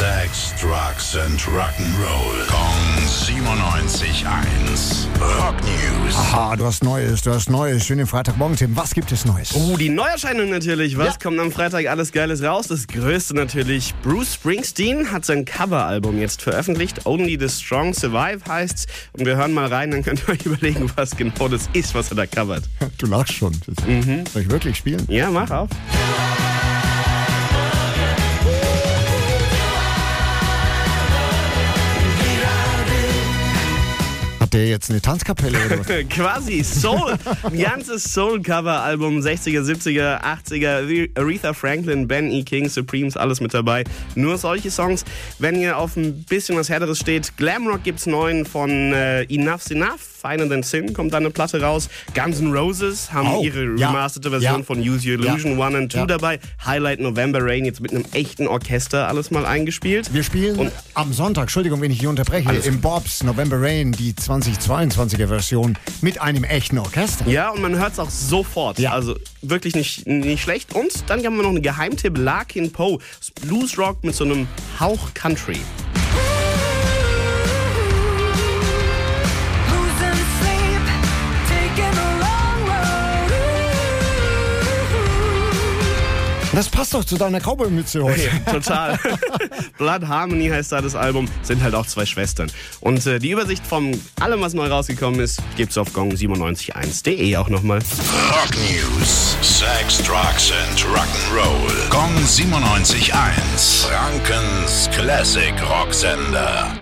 Sex, Drugs and Rock'n'Roll. Kong 97.1. Rock News. Aha, du hast Neues, du hast Neues. Schönen Freitagmorgen, Tim. Was gibt es Neues? Oh, die Neuerscheinung natürlich. Was Ja. kommt am Freitag alles Geiles raus? Das größte natürlich. Bruce Springsteen hat sein Coveralbum jetzt veröffentlicht. Only the Strong Survive heißt's. Und wir hören mal rein, dann könnt ihr euch überlegen, was genau das ist, was er da covert. Du lachst schon. Soll ich wirklich spielen? Ja, mach auf. Hat der jetzt eine Tanzkapelle oder was? Quasi Soul. Ein ganzes Soul-Cover-Album. 60er, 70er, 80er. Aretha Franklin, Ben E. King, Supremes, alles mit dabei. Nur solche Songs. Wenn ihr auf ein bisschen was Härteres steht, Glamrock gibt's neuen von äh, Enough's Enough. Finer Than Sin kommt da eine Platte raus. Guns N' Roses haben Oh, ihre ja, remasterte Version ja. von Use Your Illusion Ja, 1 and 2 ja. dabei. Highlight November Rain jetzt mit einem echten Orchester alles mal eingespielt. Wir spielen Und- am Sonntag, Entschuldigung, wenn ich hier unterbreche, im Bobs November Rain die 2022er Version mit einem echten Orchester. Ja, und man hört es auch sofort. Ja. Also wirklich nicht, nicht schlecht. Und dann haben wir noch einen Geheimtipp, Larkin Poe. Das Bluesrock mit so einem Hauch Country. Das passt doch zu deiner Cowboy-Mütze heute. Total. Blood Harmony heißt da das Album. Sind halt auch zwei Schwestern. Und äh, die Übersicht von allem, was neu rausgekommen ist, gibt's auf gong971.de auch nochmal. Rock News. Sex, Drugs and Rock'n'Roll. Kong 97.1. Frankens Classic Rocksender.